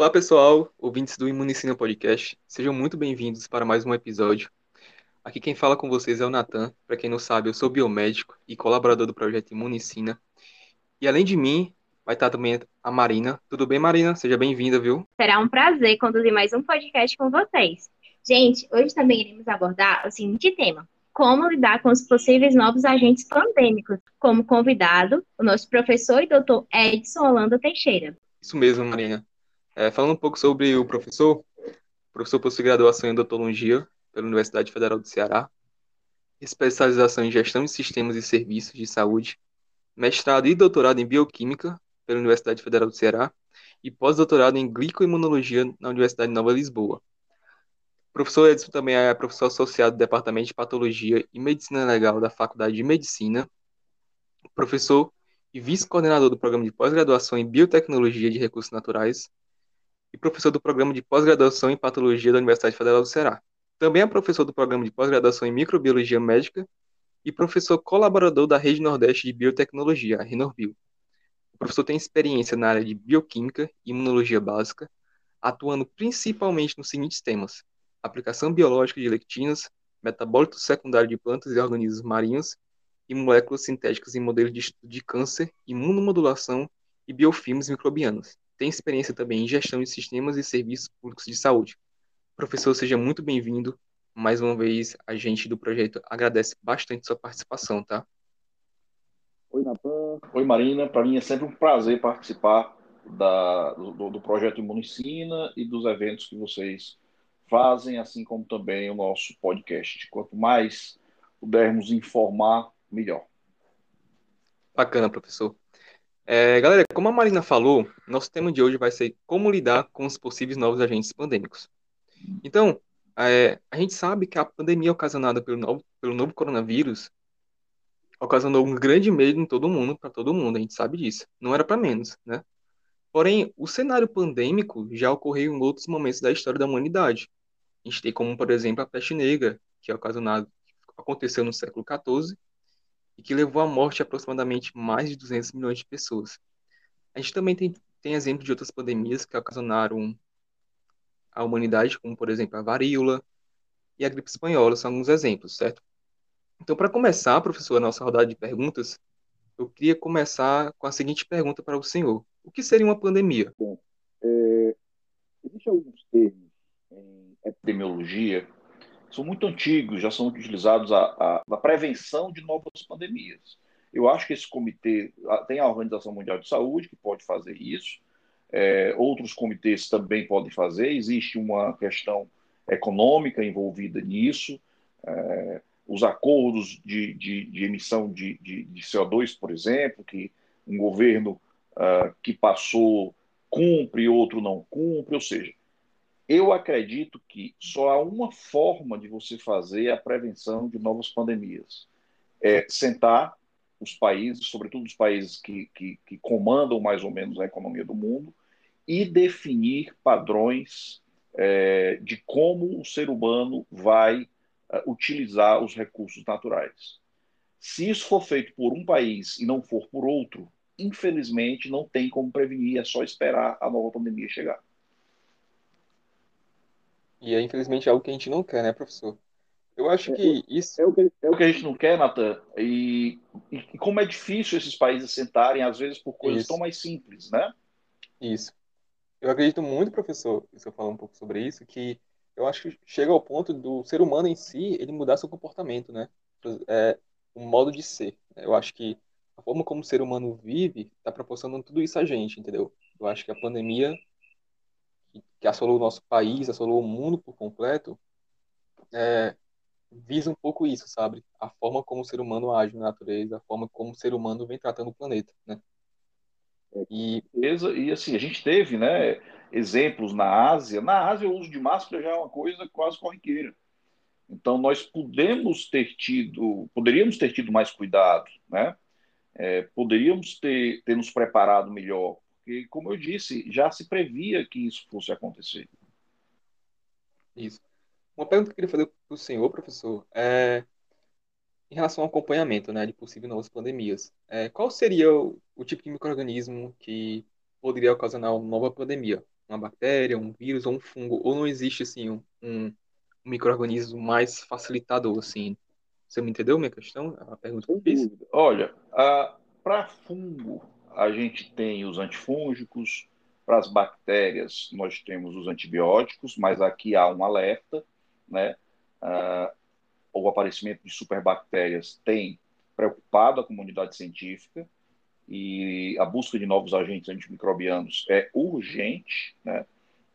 Olá, pessoal, ouvintes do Imunicina Podcast. Sejam muito bem-vindos para mais um episódio. Aqui quem fala com vocês é o Natan. Para quem não sabe, eu sou biomédico e colaborador do projeto Imunicina. E além de mim, vai estar também a Marina. Tudo bem, Marina? Seja bem-vinda, viu? Será um prazer conduzir mais um podcast com vocês. Gente, hoje também iremos abordar o seguinte tema: como lidar com os possíveis novos agentes pandêmicos. Como convidado, o nosso professor e doutor Edson Holanda Teixeira. Isso mesmo, Marina. É, falando um pouco sobre o professor, professor posto-graduação em odontologia pela Universidade Federal do Ceará, especialização em gestão de sistemas e serviços de saúde, mestrado e doutorado em bioquímica pela Universidade Federal do Ceará e pós-doutorado em glicoimunologia na Universidade de Nova Lisboa. O professor Edson também é professor associado do Departamento de Patologia e Medicina Legal da Faculdade de Medicina, professor e vice-coordenador do programa de pós-graduação em Biotecnologia de Recursos Naturais e professor do programa de pós-graduação em Patologia da Universidade Federal do Ceará. Também é professor do programa de pós-graduação em Microbiologia Médica e professor colaborador da Rede Nordeste de Biotecnologia, a Renorbio. O professor tem experiência na área de bioquímica e imunologia básica, atuando principalmente nos seguintes temas: aplicação biológica de lectinas, metabólito secundário de plantas e organismos marinhos e moléculas sintéticas em modelos de estudo de câncer, imunomodulação e biofilmes microbianos tem experiência também em gestão de sistemas e serviços públicos de saúde. Professor, seja muito bem-vindo. Mais uma vez, a gente do projeto agradece bastante sua participação, tá? Oi, Natan. Oi, Marina. Para mim é sempre um prazer participar da, do, do projeto Imunicina e dos eventos que vocês fazem, assim como também o nosso podcast. Quanto mais pudermos informar, melhor. Bacana, professor. É, galera, como a Marina falou, nosso tema de hoje vai ser como lidar com os possíveis novos agentes pandêmicos. Então, é, a gente sabe que a pandemia ocasionada pelo novo, pelo novo coronavírus ocasionou um grande medo em todo mundo, para todo mundo, a gente sabe disso. Não era para menos, né? Porém, o cenário pandêmico já ocorreu em outros momentos da história da humanidade. A gente tem como, por exemplo, a peste negra, que é ocasionado, aconteceu no século XIV e que levou à morte aproximadamente mais de 200 milhões de pessoas. A gente também tem, tem exemplo de outras pandemias que ocasionaram a humanidade, como por exemplo a varíola e a gripe espanhola, são alguns exemplos, certo? Então, para começar, professor, a nossa rodada de perguntas, eu queria começar com a seguinte pergunta para o senhor: O que seria uma pandemia? Bom, é, existem alguns termos em epidemiologia são muito antigos, já são utilizados a, a, prevenção de novas pandemias. Eu acho que esse comitê tem a Organização Mundial de Saúde que pode fazer isso, é, outros comitês também podem fazer. Existe uma questão econômica envolvida nisso, é, os acordos de, de, de emissão de, de, de, CO2, por exemplo, que um governo uh, que passou cumpre, outro não cumpre, ou seja, eu acredito que só há uma forma de você fazer a prevenção de novas pandemias. É sentar os países, sobretudo os países que, que, que comandam mais ou menos a economia do mundo, e definir padrões é, de como o ser humano vai uh, utilizar os recursos naturais. Se isso for feito por um país e não for por outro, infelizmente não tem como prevenir, é só esperar a nova pandemia chegar. E é infelizmente algo que a gente não quer, né, professor? Eu acho que é, isso. É o que, é o que a gente não quer, Natan. E, e, como é difícil esses países sentarem, às vezes, por coisas isso. tão mais simples, né? Isso. Eu acredito muito, professor, se eu falar um pouco sobre isso, que eu acho que chega ao ponto do ser humano em si ele mudar seu comportamento, né? É, um modo de ser. Eu acho que a forma como o ser humano vive está proporcionando tudo isso a gente, entendeu? Eu acho que a pandemia que assolou o nosso país, assolou o mundo por completo, é, visa um pouco isso, sabe? A forma como o ser humano age na natureza, a forma como o ser humano vem tratando o planeta, né? E, e assim, a gente teve, né, exemplos na Ásia. Na Ásia, o uso de máscara já é uma coisa quase corriqueira. Então, nós podemos ter tido, poderíamos ter tido mais cuidado, né? É, poderíamos ter, ter nos preparado melhor porque, como eu disse, já se previa que isso fosse acontecer. Isso. Uma pergunta que eu queria fazer para o senhor, professor, é em relação ao acompanhamento né, de possíveis novas pandemias. É, qual seria o, o tipo de microorganismo que poderia ocasionar uma nova pandemia? uma bactéria, um vírus ou um fungo, ou não existe assim um, um microorganismo mais facilitador assim. Você me entendeu minha questão? A pergunta que eu fiz? Olha, para fungo a gente tem os antifúngicos, para as bactérias nós temos os antibióticos, mas aqui há um alerta, né? Uh, o aparecimento de superbactérias tem preocupado a comunidade científica e a busca de novos agentes antimicrobianos é urgente, né?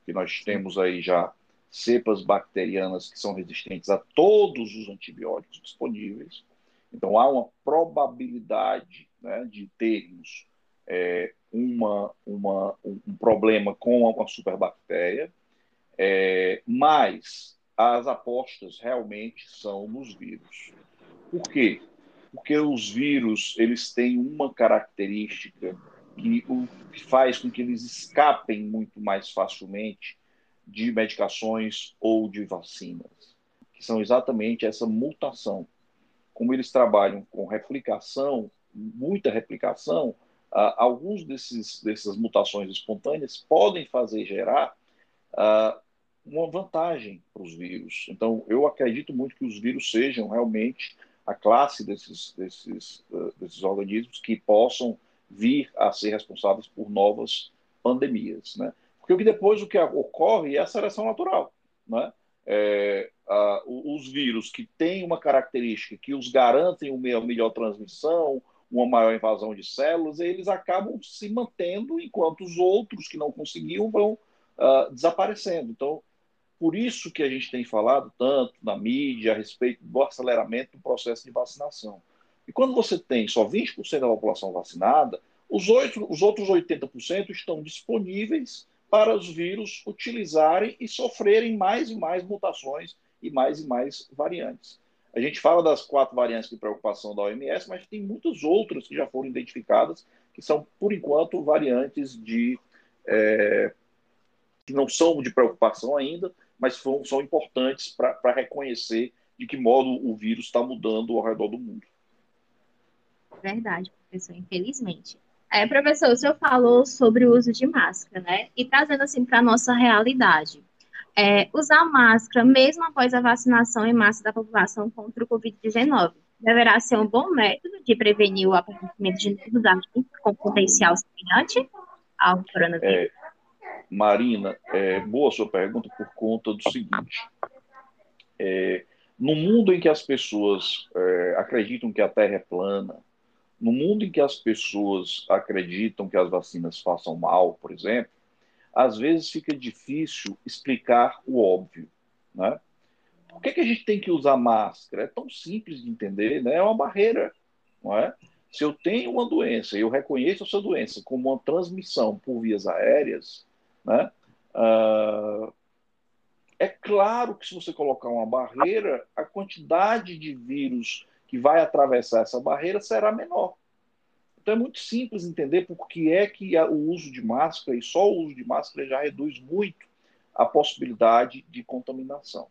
Que nós temos aí já cepas bacterianas que são resistentes a todos os antibióticos disponíveis. Então há uma probabilidade né, de termos é, uma, uma, um problema com uma superbactéria, é, mas as apostas realmente são nos vírus. Por quê? Porque os vírus eles têm uma característica que, o, que faz com que eles escapem muito mais facilmente de medicações ou de vacinas, que são exatamente essa mutação. Como eles trabalham com replicação, muita replicação, uh, alguns desses dessas mutações espontâneas podem fazer gerar uh, uma vantagem para os vírus. Então, eu acredito muito que os vírus sejam realmente a classe desses, desses, uh, desses organismos que possam vir a ser responsáveis por novas pandemias, né? Porque depois o que ocorre é a seleção natural, né? É, os vírus que têm uma característica que os garantem uma melhor transmissão, uma maior invasão de células, eles acabam se mantendo, enquanto os outros que não conseguiam vão uh, desaparecendo. Então, por isso que a gente tem falado tanto na mídia a respeito do aceleramento do processo de vacinação. E quando você tem só 20% da população vacinada, os, 8, os outros 80% estão disponíveis para os vírus utilizarem e sofrerem mais e mais mutações e mais e mais variantes. A gente fala das quatro variantes de preocupação da OMS, mas tem muitas outras que já foram identificadas, que são, por enquanto, variantes de é, que não são de preocupação ainda, mas são, são importantes para reconhecer de que modo o vírus está mudando ao redor do mundo. Verdade, professor, infelizmente. É, professor, o senhor falou sobre o uso de máscara, né? E trazendo assim para a nossa realidade é, usar máscara mesmo após a vacinação em massa da população contra o Covid-19. Deverá ser um bom método de prevenir o aparecimento de novos com potencial semelhante ao coronavírus. É, Marina, é, boa sua pergunta por conta do seguinte. É, no mundo em que as pessoas é, acreditam que a Terra é plana, no mundo em que as pessoas acreditam que as vacinas façam mal, por exemplo, às vezes fica difícil explicar o óbvio, né? Por que, que a gente tem que usar máscara? É tão simples de entender, né? É uma barreira, não é? Se eu tenho uma doença e eu reconheço essa doença como uma transmissão por vias aéreas, né? Uh, é claro que se você colocar uma barreira, a quantidade de vírus que vai atravessar essa barreira será menor. Então é muito simples entender por que é que o uso de máscara, e só o uso de máscara já reduz muito a possibilidade de contaminação.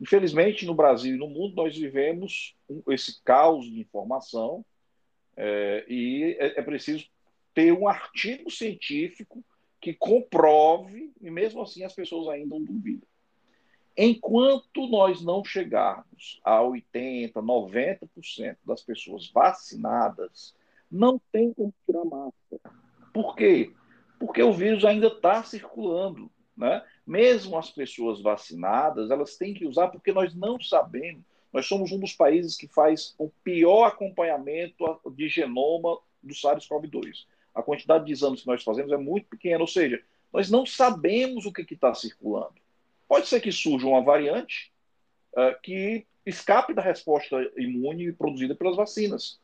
Infelizmente, no Brasil e no mundo, nós vivemos esse caos de informação é, e é, é preciso ter um artigo científico que comprove, e mesmo assim as pessoas ainda não duvidam. Enquanto nós não chegarmos a 80%, 90% das pessoas vacinadas, não tem como tirar máscara. Por quê? Porque o vírus ainda está circulando. Né? Mesmo as pessoas vacinadas, elas têm que usar, porque nós não sabemos. Nós somos um dos países que faz o pior acompanhamento de genoma do SARS-CoV-2. A quantidade de exames que nós fazemos é muito pequena, ou seja, nós não sabemos o que está circulando. Pode ser que surja uma variante uh, que escape da resposta imune produzida pelas vacinas.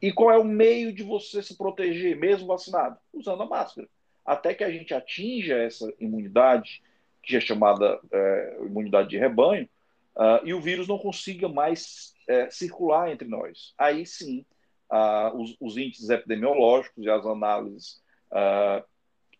E qual é o meio de você se proteger, mesmo vacinado? Usando a máscara. Até que a gente atinja essa imunidade, que é chamada é, imunidade de rebanho, uh, e o vírus não consiga mais é, circular entre nós. Aí sim, uh, os, os, índices epidemiológicos e as análises uh,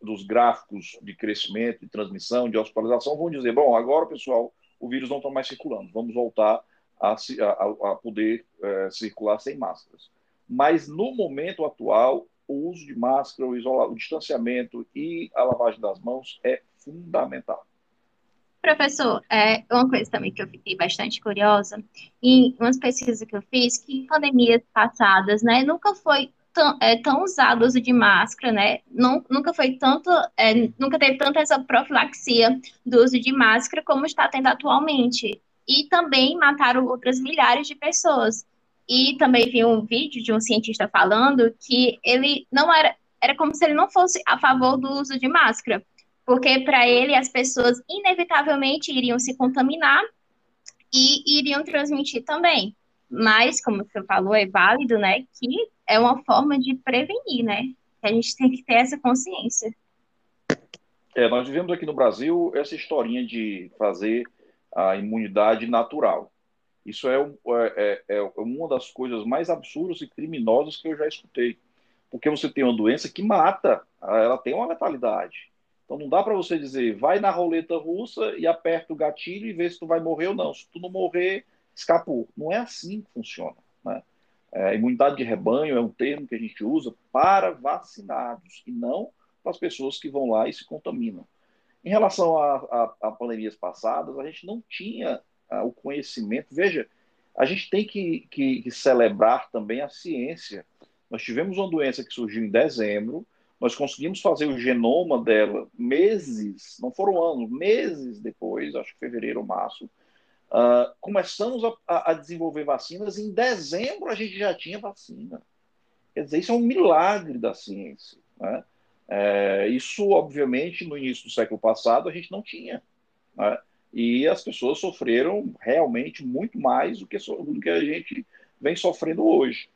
dos gráficos de crescimento, de transmissão, de hospitalização vão dizer: bom, agora, pessoal, o vírus não está mais circulando, vamos voltar a, a, a poder é, circular sem máscaras. Mas no momento atual, o uso de máscara, o, isolamento, o distanciamento e a lavagem das mãos é fundamental. Professor, é uma coisa também que eu fiquei bastante curiosa, em umas pesquisas que eu fiz, que em pandemias passadas, né, nunca foi tão, é, tão usado o uso de máscara, né, não, nunca foi tanto, é, nunca teve tanta essa profilaxia do uso de máscara como está tendo atualmente. E também mataram outras milhares de pessoas. E também vi um vídeo de um cientista falando que ele não era, era como se ele não fosse a favor do uso de máscara, porque para ele as pessoas inevitavelmente iriam se contaminar e iriam transmitir também. Mas, como você falou, é válido, né, que é uma forma de prevenir, né? A gente tem que ter essa consciência. É, nós vivemos aqui no Brasil essa historinha de fazer a imunidade natural. Isso é, é, é, é, uma das coisas mais absurdas e criminosas que eu já escutei. Porque você tem uma doença que mata, ela tem uma letalidade. Então não dá para você dizer, vai na roleta russa e aperta o gatilho e vê se tu vai morrer ou não. Se tu não morrer, escapou. Não é assim que funciona. Né? É, imunidade de rebanho é um termo que a gente usa para vacinados e não para as pessoas que vão lá e se contaminam. Em relação a, a, a pandemias passadas, a gente não tinha o conhecimento. Veja, a gente tem que, que, que, celebrar também a ciência. Nós tivemos uma doença que surgiu em dezembro, nós conseguimos fazer o genoma dela meses, não foram anos, meses depois, acho que fevereiro ou março. Uh, começamos a, a, desenvolver vacinas, em dezembro a gente já tinha vacina. Quer dizer, isso é um milagre da ciência. Né? É, isso, obviamente, no início do século passado a gente não tinha. Né? E as pessoas sofreram realmente muito mais do que, do que a gente vem sofrendo hoje.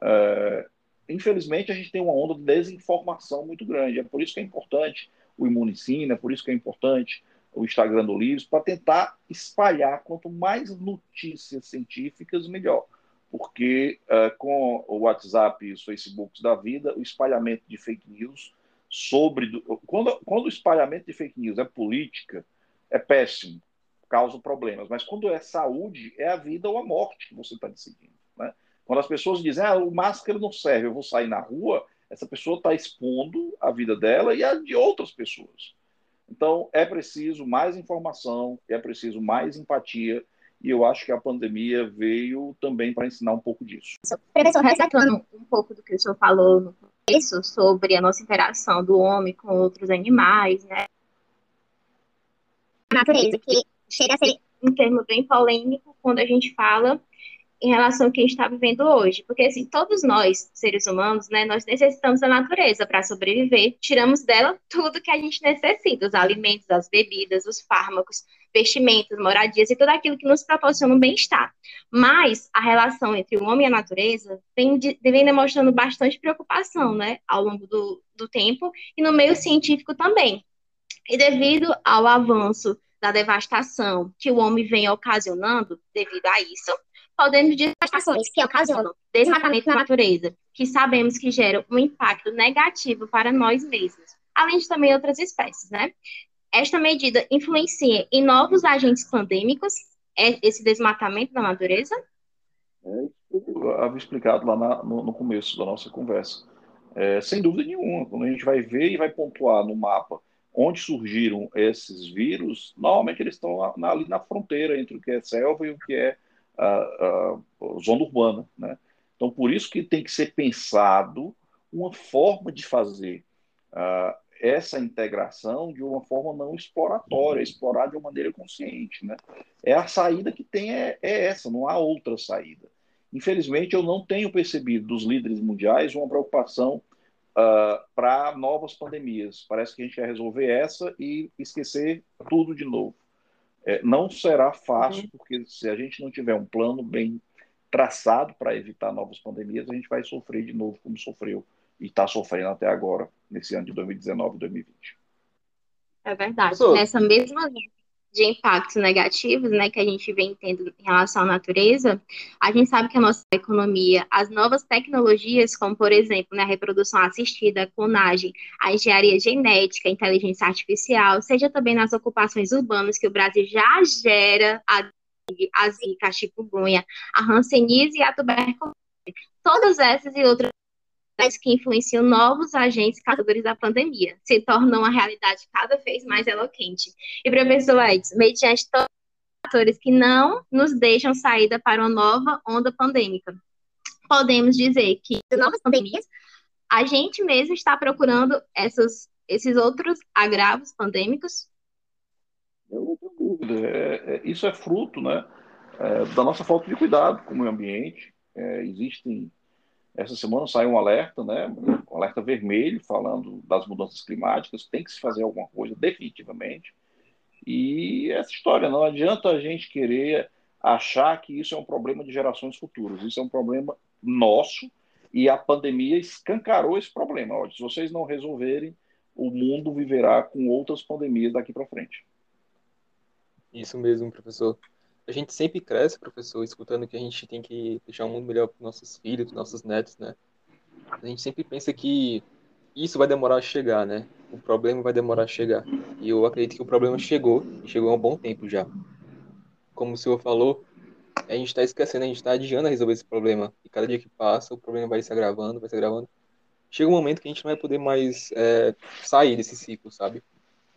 É, infelizmente, a gente tem uma onda de desinformação muito grande. É por isso que é importante o Imunicina, é por isso que é importante o Instagram do Livros, para tentar espalhar quanto mais notícias científicas, melhor. Porque é, com o WhatsApp e os Facebooks da vida, o espalhamento de fake news sobre. Quando, quando o espalhamento de fake news é política, é péssimo, causa problemas. Mas quando é saúde, é a vida ou a morte que você está decidindo. Né? Quando as pessoas dizem, ah, o máscara não serve, eu vou sair na rua, essa pessoa está expondo a vida dela e a de outras pessoas. Então, é preciso mais informação, é preciso mais empatia, e eu acho que a pandemia veio também para ensinar um pouco disso. Professor, resgatando um pouco do que o senhor falou no começo sobre a nossa interação do homem com outros animais, né? Natureza, que chega a ser um termo bem polêmico quando a gente fala em relação ao que a gente está vivendo hoje. Porque, assim, todos nós, seres humanos, né, nós necessitamos da natureza para sobreviver. Tiramos dela tudo que a gente necessita, os alimentos, as bebidas, os fármacos, vestimentos, moradias e tudo aquilo que nos proporciona um bem-estar. Mas a relação entre o homem e a natureza vem, de, vem demonstrando bastante preocupação, né, ao longo do, do tempo e no meio científico também. E devido ao avanço da devastação que o homem vem ocasionando devido a isso, podendo devastações que ocasionam desmatamento na natureza, que sabemos que geram um impacto negativo para nós mesmos, além de também outras espécies, né? Esta medida influencia em novos agentes pandêmicos, é esse desmatamento da natureza? É, eu havia explicado lá na, no, no, começo da nossa conversa. É, sem dúvida nenhuma, quando a gente vai ver e vai pontuar no mapa onde surgiram esses vírus, normalmente eles estão ali na fronteira entre o que é selva e o que é a, a, zona urbana. Né? Então, por isso que tem que ser pensado uma forma de fazer uh, essa integração de uma forma não exploratória, explorar de uma maneira consciente. Né? É a saída que tem, é, é essa, não há outra saída. Infelizmente, eu não tenho percebido dos líderes mundiais uma preocupação uh, ah, para novas pandemias. Parece que a gente quer resolver essa e esquecer tudo de novo. É, não será fácil, uhum. porque se a gente não tiver um plano bem traçado para evitar novas pandemias, a gente vai sofrer de novo como sofreu e está sofrendo até agora, nesse ano de 2019 e 2020. É verdade. Nessa mesma linha de impactos negativos, né, que a gente vem tendo em relação à natureza, a gente sabe que a nossa economia, as novas tecnologias, como por exemplo, né, a reprodução assistida, a clonagem, a engenharia genética, a inteligência artificial, seja também nas ocupações urbanas que o Brasil já gera a, a zika, a chikungunya, a hanseníase e a tuberculose. Todas essas e outras que influenciam novos agentes causadores da pandemia, se tornam uma realidade cada vez mais eloquente. E, professor Edson, mediante todos os fatores que não nos deixam saída para uma nova onda pandêmica, podemos dizer que novas pandemias, a gente mesmo está procurando essas, esses outros agravos pandêmicos? Eu não tenho dúvida. É, é, isso é fruto né, é, da nossa falta de cuidado com o meio ambiente. É, existem essa semana saiu um alerta, né, um alerta vermelho, falando das mudanças climáticas, tem que se fazer alguma coisa, definitivamente. E essa história, não adianta a gente querer achar que isso é um problema de gerações futuras, isso é um problema nosso, e a pandemia escancarou esse problema. Se vocês não resolverem, o mundo viverá com outras pandemias daqui para frente. Isso mesmo, professor a gente sempre cresce, professor, escutando que a gente tem que deixar um mundo melhor para nossos filhos, nossos netos, né? A gente sempre pensa que isso vai demorar a chegar, né? O problema vai demorar a chegar. E eu acredito que o problema chegou, e chegou há um bom tempo já. Como o senhor falou, a gente está esquecendo, a gente está adiando a resolver esse problema. E cada dia que passa, o problema vai se agravando, vai se agravando. Chega um momento que a gente não vai poder mais é, sair desse ciclo, sabe?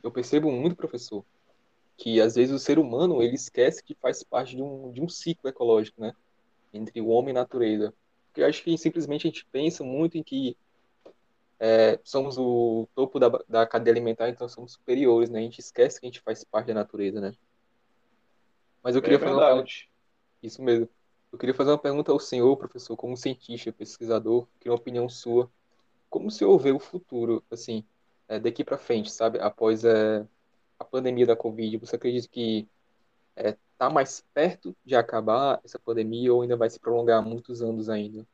Eu percebo muito, professor, que às vezes o ser humano ele esquece que faz parte de um, de um ciclo ecológico, né? Entre o homem e a natureza. Porque eu acho que simplesmente a gente pensa muito em que é, somos o topo da, da cadeia alimentar, então somos superiores, né? A gente esquece que a gente faz parte da natureza, né? Mas eu queria é fazer uma pergunta. Isso mesmo. Eu queria fazer uma pergunta ao senhor, professor, como cientista, pesquisador, queria uma opinião sua. Como o senhor vê o futuro, assim, é, daqui para frente, sabe? Após é, a pandemia da Covid, você acredita que está é, tá mais perto de acabar essa pandemia ou ainda vai se prolongar muitos anos ainda?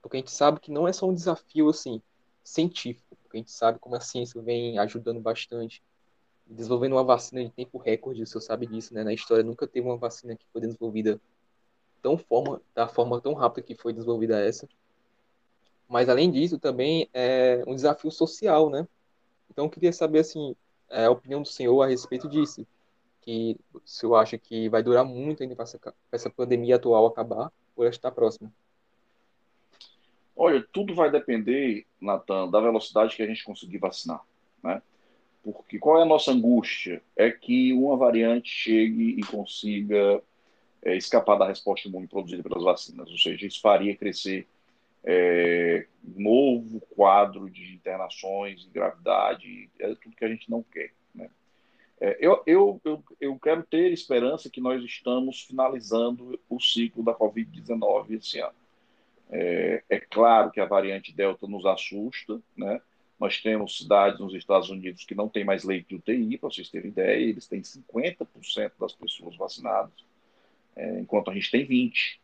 Porque a gente sabe que não é só um desafio assim científico, porque a gente sabe como a ciência vem ajudando bastante, desenvolvendo uma vacina de tempo recorde, o senhor sabe disso, né? Na história nunca teve uma vacina que foi desenvolvida tão forma, da forma tão rápida que foi desenvolvida essa. Mas além disso, também é um desafio social, né? Então eu queria saber assim, é, a opinião do senhor a respeito disso. Que o senhor acha que vai durar muito ainda para essa, essa pandemia atual acabar ou ela está próxima? Olha, tudo vai depender, Natan, da velocidade que a gente conseguir vacinar, né? Porque qual é a nossa angústia? É que uma variante chegue e consiga é, escapar da resposta imune produzida pelas vacinas, ou seja, isso faria crescer é, novo quadro de internações e gravidade, é tudo que a gente não quer. Né? É, eu, eu, eu, eu quero ter esperança que nós estamos finalizando o ciclo da Covid-19 esse ano. É, é, claro que a variante Delta nos assusta, né? Nós temos cidades nos Estados Unidos que não tem mais leite de UTI, para vocês terem ideia, eles têm 50% das pessoas vacinadas, é, enquanto a gente tem 20%.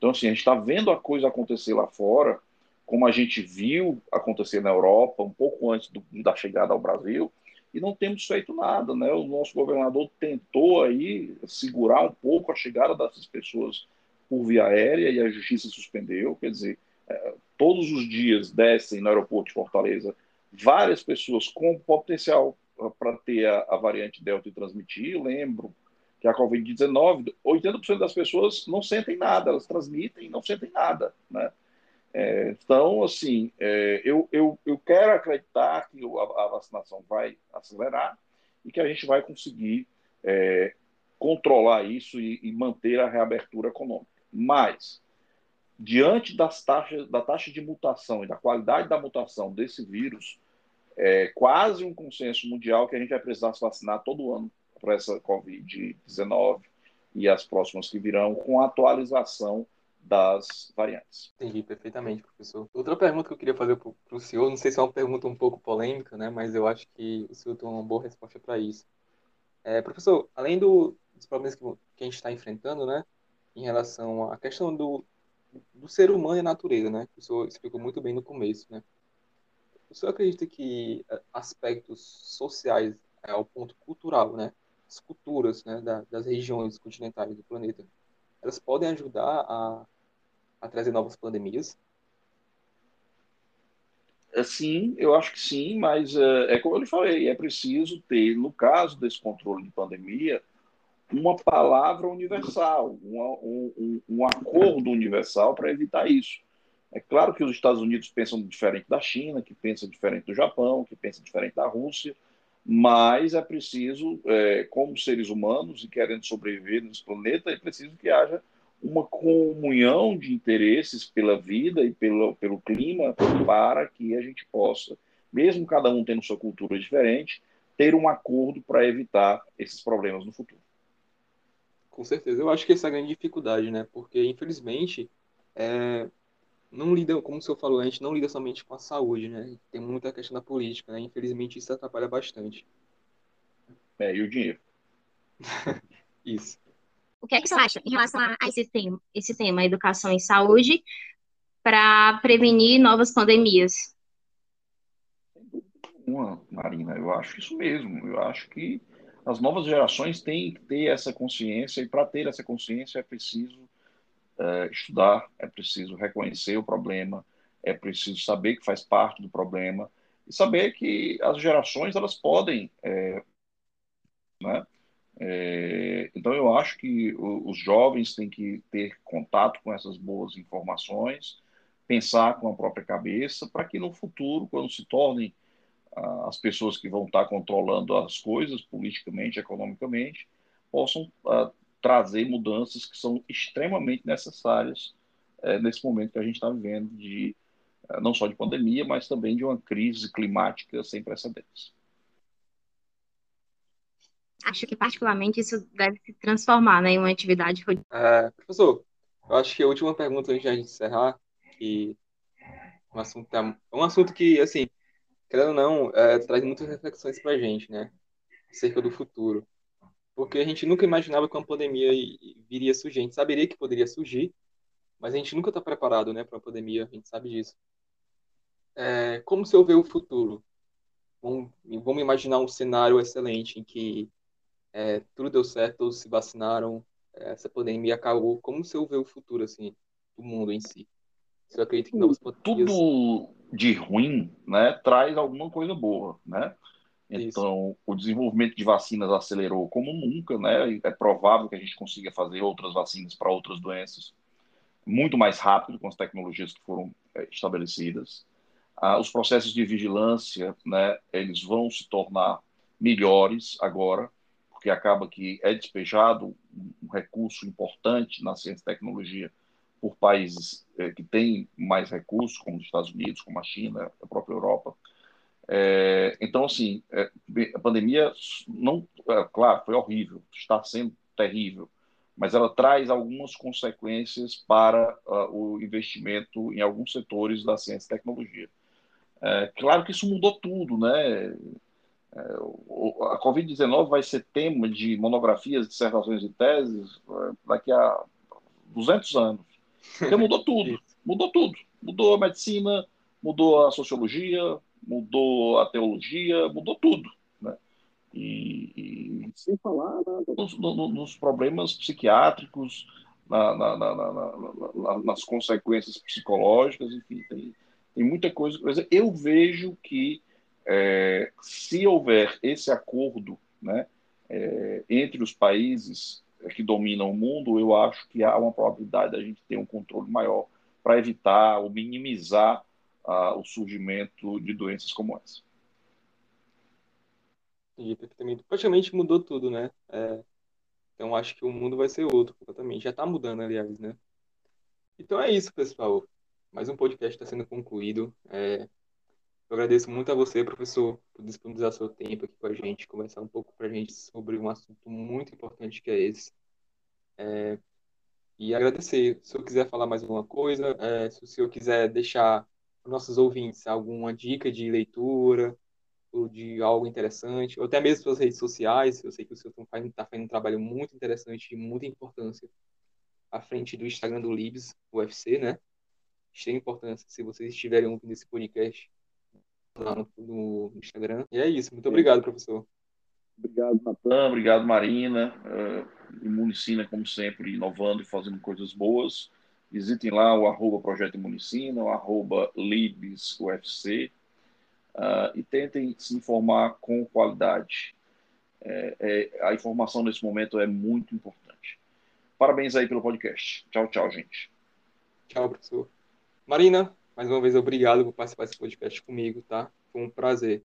Então, assim, a gente está vendo a coisa acontecer lá fora, como a gente viu acontecer na Europa, um pouco antes do, da chegada ao Brasil, e não temos feito nada, né? O nosso governador tentou aí segurar um pouco a chegada dessas pessoas por via aérea e a justiça suspendeu, quer dizer, é, todos os dias descem no aeroporto de Fortaleza várias pessoas com potencial para ter a, a, variante Delta e transmitir. Lembro que a Covid-19, 80% das pessoas não sentem nada, elas transmitem e não sentem nada, né? É, então, assim, é, eu, eu, eu quero acreditar que a, a, vacinação vai acelerar e que a gente vai conseguir é, controlar isso e, e, manter a reabertura econômica. Mas, diante das taxas, da taxa de mutação e da qualidade da mutação desse vírus, é quase um consenso mundial que a gente vai precisar se vacinar todo ano para essa Covid-19 e as próximas que virão, com a atualização das variantes. Entendi perfeitamente, professor. Outra pergunta que eu queria fazer para o senhor, não sei se é uma pergunta um pouco polêmica, né, mas eu acho que o senhor tem uma boa resposta para isso. É, professor, além do, dos problemas que, que a gente está enfrentando, né, em relação à questão do, do ser humano e a natureza, né, que o senhor explicou muito bem no começo, né, o senhor acredita que é, aspectos sociais é, ao ponto cultural, né, as culturas né, da, das regiões continentais do planeta, elas podem ajudar a, a trazer novas pandemias? É, sim, eu acho que sim, mas é, é como eu lhe falei, é preciso ter, no caso desse controle de pandemia, uma palavra universal, um, um, acordo universal para evitar isso. É claro que os Estados Unidos pensam diferente da China, que pensa diferente do Japão, que pensa diferente da Rússia, mas é preciso, é, como seres humanos e querendo sobreviver nesse planeta, é preciso que haja uma comunhão de interesses pela vida e pelo, pelo clima para que a gente possa, mesmo cada um tendo sua cultura diferente, ter um acordo para evitar esses problemas no futuro. Com certeza. Eu acho que essa é a grande dificuldade, né? Porque, infelizmente, é, não lida, como o senhor falou, a gente não lida somente com a saúde, né? Tem muita questão da política, né? Infelizmente, isso atrapalha bastante. É, e o dinheiro. isso. O que é que você acha em relação a esse tema, esse tema educação e saúde, para prevenir novas pandemias? Uma, Marina, eu acho isso mesmo. Eu acho que as novas gerações têm que ter essa consciência, e para ter essa consciência é preciso estudar, é preciso reconhecer o problema, é preciso saber que faz parte do problema e saber que as gerações elas podem, é, né? É, então eu acho que os jovens têm que ter contato com essas boas informações, pensar com a própria cabeça, para que no futuro, quando se tornem ah, as pessoas que vão estar controlando as coisas politicamente, economicamente, possam ah, trazer mudanças que são extremamente necessárias é, nesse momento que a gente está vivendo de é, não só de pandemia, mas também de uma crise climática sem precedentes. Acho que particularmente isso deve se transformar né, em uma atividade. É, professor, eu acho que a última pergunta antes de a gente encerrar, que um assunto, é um assunto que, assim, querendo ou não, é, traz muitas reflexões para a gente, né, acerca do futuro porque a gente nunca imaginava que uma pandemia viria surgir. A gente saberia que poderia surgir, mas a gente nunca está preparado né, para uma pandemia, a gente sabe disso. É, como se eu ver o futuro? Vamos, vamos, imaginar um cenário excelente em que é, tudo deu certo, todos se vacinaram, é, essa pandemia acabou. Como se eu ver o futuro assim, do mundo em si? Você acredita que novas pandemias... Tudo de ruim né, traz alguma coisa boa, né? Então, Isso. o desenvolvimento de vacinas acelerou como nunca, né? É provável que a gente consiga fazer outras vacinas para outras doenças muito mais rápido com as tecnologias que foram é, estabelecidas. Ah, os processos de vigilância, né? Eles vão se tornar melhores agora, porque acaba que é despejado um recurso importante na ciência e tecnologia por países é, que têm mais recursos, como os Estados Unidos, como a China, a própria Europa é, então, assim, é, a pandemia, não, é, claro, foi horrível, está sendo terrível, mas ela traz algumas consequências para uh, o investimento em alguns setores da ciência e tecnologia. É, claro que isso mudou tudo, né? É, a Covid-19 vai ser tema de monografias, dissertações e teses é, daqui a 200 anos. Porque mudou tudo, mudou tudo. Mudou a medicina, mudou a sociologia, mudou a teologia, mudou tudo. Né? E, e sem falar nos, nos, problemas psiquiátricos, na, na, na, nas consequências psicológicas, enfim, tem, tem muita coisa. Eu vejo que é, se houver esse acordo né, é, entre os países que dominam o mundo, eu acho que há uma probabilidade da gente ter um controle maior para evitar ou minimizar o surgimento de doenças como essa. Entendi perfeitamente. Praticamente mudou tudo, né? É, então acho que o mundo vai ser outro completamente. Já está mudando, aliás, né? Então é isso, pessoal. Mais um podcast está sendo concluído. É, eu agradeço muito a você, professor, por disponibilizar seu tempo aqui com a gente, conversar um pouco para a gente sobre um assunto muito importante que é esse. É, e agradecer. Se eu quiser falar mais alguma coisa, é, se o senhor quiser deixar nossos ouvintes alguma dica de leitura ou de algo interessante, ou até mesmo suas redes sociais. Eu sei que o senhor está fazendo um trabalho muito interessante e muita importância à frente do Instagram do Libs UFC, né? Extrema importância se vocês estiverem ouvindo esse podcast lá no, no Instagram. E é isso. Muito obrigado, professor. Obrigado, Natan. Obrigado, Marina. Uh, Imunicina, como sempre, inovando e fazendo coisas boas. Visitem lá o arroba Projeto Imunicina, o arroba LibsUFC uh, e tentem se informar com qualidade. É, é, a informação nesse momento é muito importante. Parabéns aí pelo podcast. Tchau, tchau, gente. Tchau, professor. Marina, mais uma vez, obrigado por participar desse podcast comigo, tá? Foi um prazer.